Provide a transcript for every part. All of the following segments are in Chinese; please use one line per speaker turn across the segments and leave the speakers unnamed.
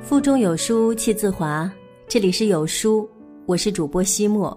腹中有书气自华，这里是有书，我是主播西莫。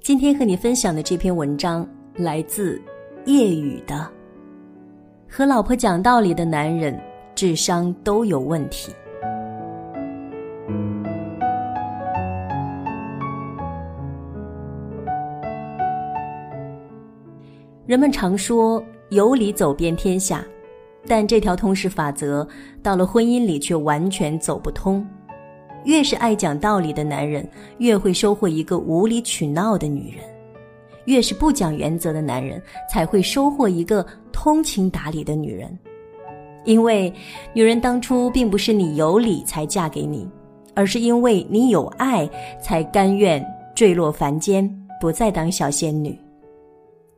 今天和你分享的这篇文章来自叶雨的。和老婆讲道理的男人，智商都有问题。人们常说有理走遍天下。但这条通识法则到了婚姻里却完全走不通。越是爱讲道理的男人，越会收获一个无理取闹的女人；越是不讲原则的男人，才会收获一个通情达理的女人。因为女人当初并不是你有理才嫁给你，而是因为你有爱才甘愿坠落凡间，不再当小仙女。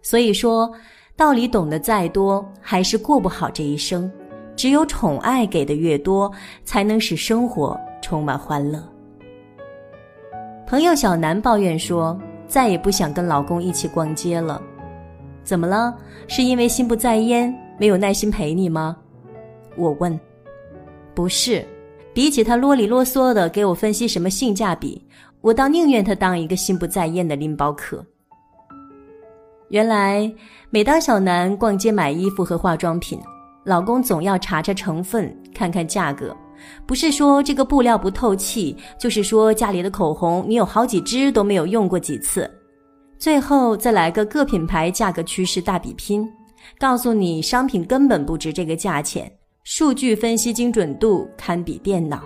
所以说。道理懂得再多，还是过不好这一生。只有宠爱给的越多，才能使生活充满欢乐。朋友小南抱怨说：“再也不想跟老公一起逛街了。”怎么了？是因为心不在焉，没有耐心陪你吗？我问。不是，比起他啰里啰嗦的给我分析什么性价比，我倒宁愿他当一个心不在焉的拎包客。原来，每当小南逛街买衣服和化妆品，老公总要查查成分，看看价格。不是说这个布料不透气，就是说家里的口红你有好几支都没有用过几次。最后再来个各品牌价格趋势大比拼，告诉你商品根本不值这个价钱，数据分析精准度堪比电脑。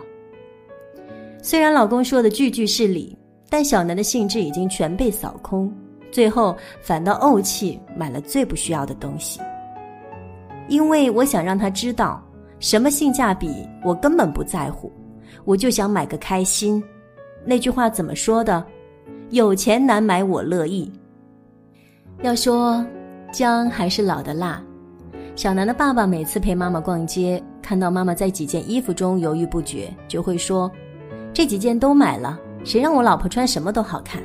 虽然老公说的句句是理，但小南的兴致已经全被扫空。最后反倒怄气买了最不需要的东西，因为我想让他知道什么性价比我根本不在乎，我就想买个开心。那句话怎么说的？有钱难买我乐意。要说姜还是老的辣，小南的爸爸每次陪妈妈逛街，看到妈妈在几件衣服中犹豫不决，就会说：“这几件都买了，谁让我老婆穿什么都好看。”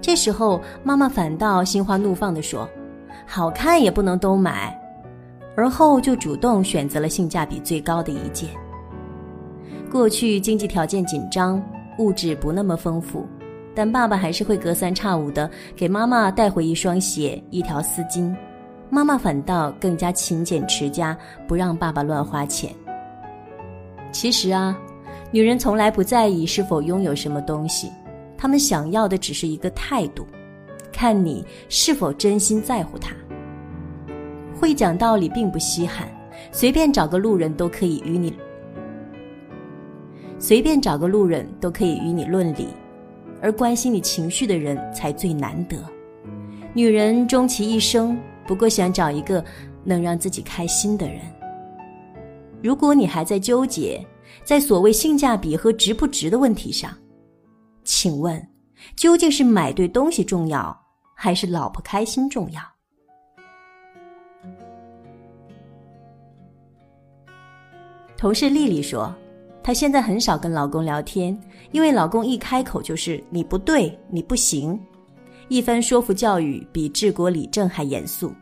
这时候，妈妈反倒心花怒放地说：“好看也不能都买。”而后就主动选择了性价比最高的一件。过去经济条件紧张，物质不那么丰富，但爸爸还是会隔三差五的给妈妈带回一双鞋、一条丝巾。妈妈反倒更加勤俭持家，不让爸爸乱花钱。其实啊，女人从来不在意是否拥有什么东西。她们想要的只是一个态度，看你是否真心在乎她。会讲道理并不稀罕，随便找个路人都可以与你，随便找个路人都可以与你论理，而关心你情绪的人才最难得。女人终其一生，不过想找一个能让自己开心的人。如果你还在纠结在所谓性价比和值不值的问题上，请问，究竟是买对东西重要，还是老婆开心重要？同事丽丽说，她现在很少跟老公聊天，因为老公一开口就是“你不对，你不行”，一番说服教育比治国理政还严肃。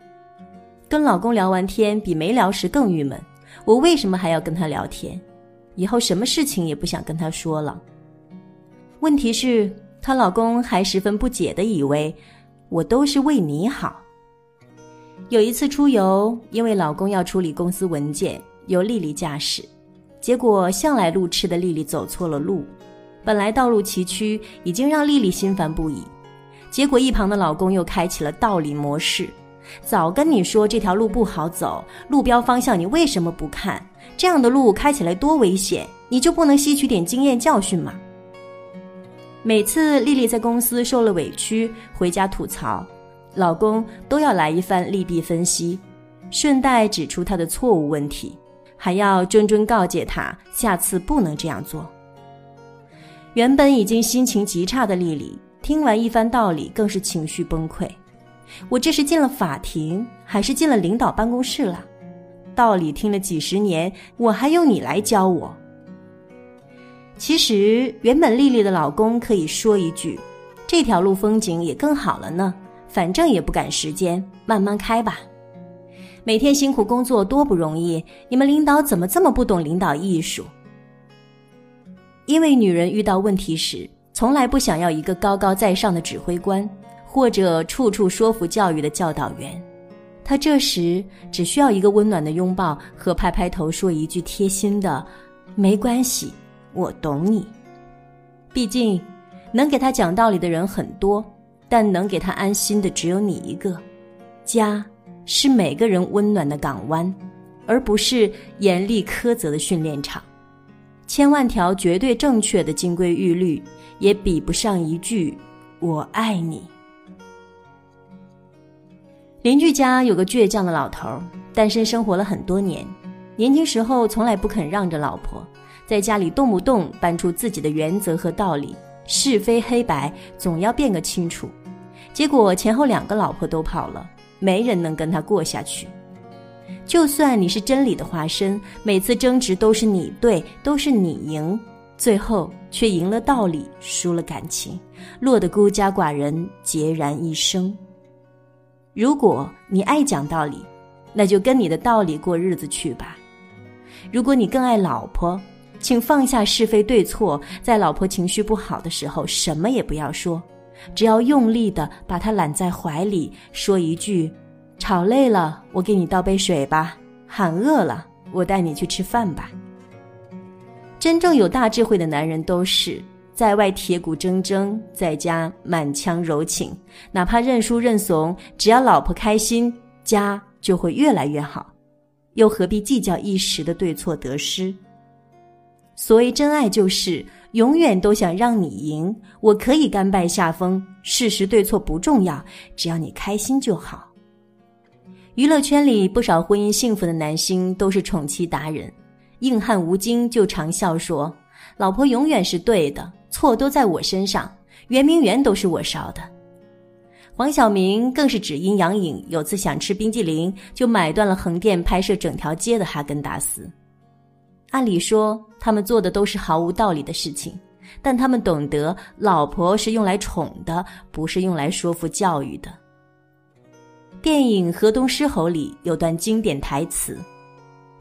跟老公聊完天，比没聊时更郁闷。我为什么还要跟他聊天？以后什么事情也不想跟他说了。问题是，她老公还十分不解的以为，我都是为你好。有一次出游，因为老公要处理公司文件，由丽丽驾驶，结果向来路痴的丽丽走错了路。本来道路崎岖，已经让丽丽心烦不已，结果一旁的老公又开启了道理模式。早跟你说这条路不好走，路标方向你为什么不看？这样的路开起来多危险，你就不能吸取点经验教训吗？每次丽丽在公司受了委屈，回家吐槽，老公都要来一番利弊分析，顺带指出她的错误问题，还要谆谆告诫他下次不能这样做。原本已经心情极差的丽丽，听完一番道理，更是情绪崩溃。我这是进了法庭，还是进了领导办公室了？道理听了几十年，我还用你来教我？其实，原本丽丽的老公可以说一句：“这条路风景也更好了呢，反正也不赶时间，慢慢开吧。”每天辛苦工作多不容易，你们领导怎么这么不懂领导艺术？因为女人遇到问题时，从来不想要一个高高在上的指挥官，或者处处说服教育的教导员，她这时只需要一个温暖的拥抱和拍拍头，说一句贴心的“没关系”。我懂你，毕竟能给他讲道理的人很多，但能给他安心的只有你一个。家是每个人温暖的港湾，而不是严厉苛责的训练场。千万条绝对正确的金规玉律，也比不上一句“我爱你”。邻居家有个倔强的老头，单身生活了很多年，年轻时候从来不肯让着老婆。在家里动不动搬出自己的原则和道理，是非黑白总要辨个清楚，结果前后两个老婆都跑了，没人能跟他过下去。就算你是真理的化身，每次争执都是你对，都是你赢，最后却赢了道理，输了感情，落得孤家寡人，孑然一生。如果你爱讲道理，那就跟你的道理过日子去吧。如果你更爱老婆，请放下是非对错，在老婆情绪不好的时候，什么也不要说，只要用力的把她揽在怀里，说一句：“吵累了，我给你倒杯水吧；喊饿了，我带你去吃饭吧。”真正有大智慧的男人，都是在外铁骨铮铮，在家满腔柔情，哪怕认输认怂，只要老婆开心，家就会越来越好，又何必计较一时的对错得失？所谓真爱，就是永远都想让你赢。我可以甘拜下风，事实对错不重要，只要你开心就好。娱乐圈里不少婚姻幸福的男星都是宠妻达人，硬汉吴京就常笑说：“老婆永远是对的，错都在我身上，圆明园都是我烧的。”黄晓明更是只因杨颖有次想吃冰激凌，就买断了横店拍摄整条街的哈根达斯。按理说，他们做的都是毫无道理的事情，但他们懂得，老婆是用来宠的，不是用来说服教育的。电影《河东狮吼》里有段经典台词：“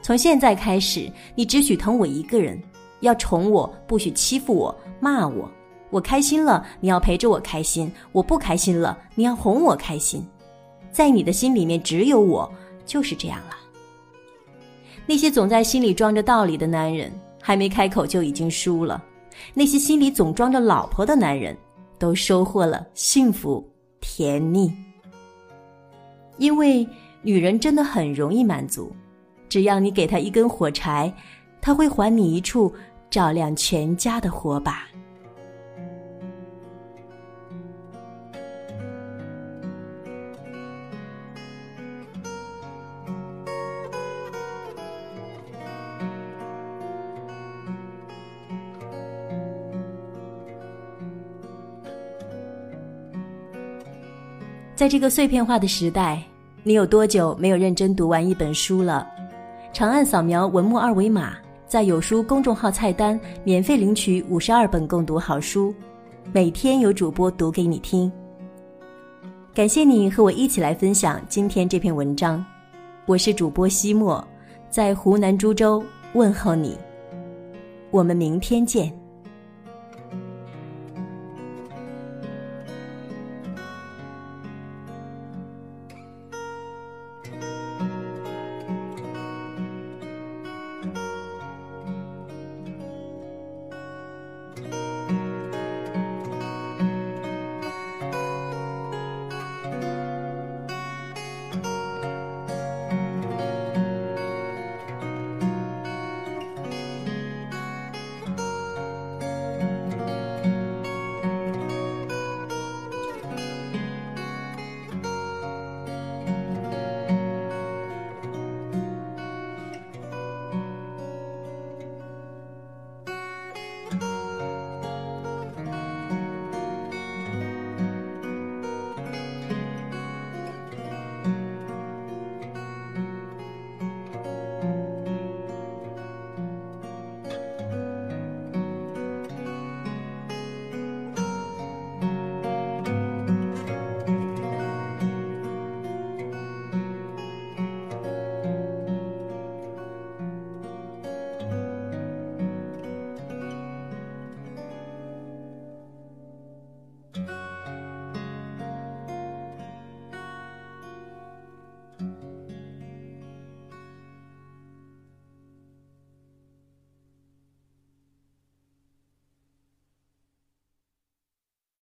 从现在开始，你只许疼我一个人，要宠我，不许欺负我、骂我。我开心了，你要陪着我开心；我不开心了，你要哄我开心。在你的心里面，只有我，就是这样了。”那些总在心里装着道理的男人，还没开口就已经输了；那些心里总装着老婆的男人，都收获了幸福甜蜜。因为女人真的很容易满足，只要你给她一根火柴，她会还你一处照亮全家的火把。在这个碎片化的时代，你有多久没有认真读完一本书了？长按扫描文末二维码，在有书公众号菜单免费领取五十二本共读好书，每天有主播读给你听。感谢你和我一起来分享今天这篇文章，我是主播西莫，在湖南株洲问候你，我们明天见。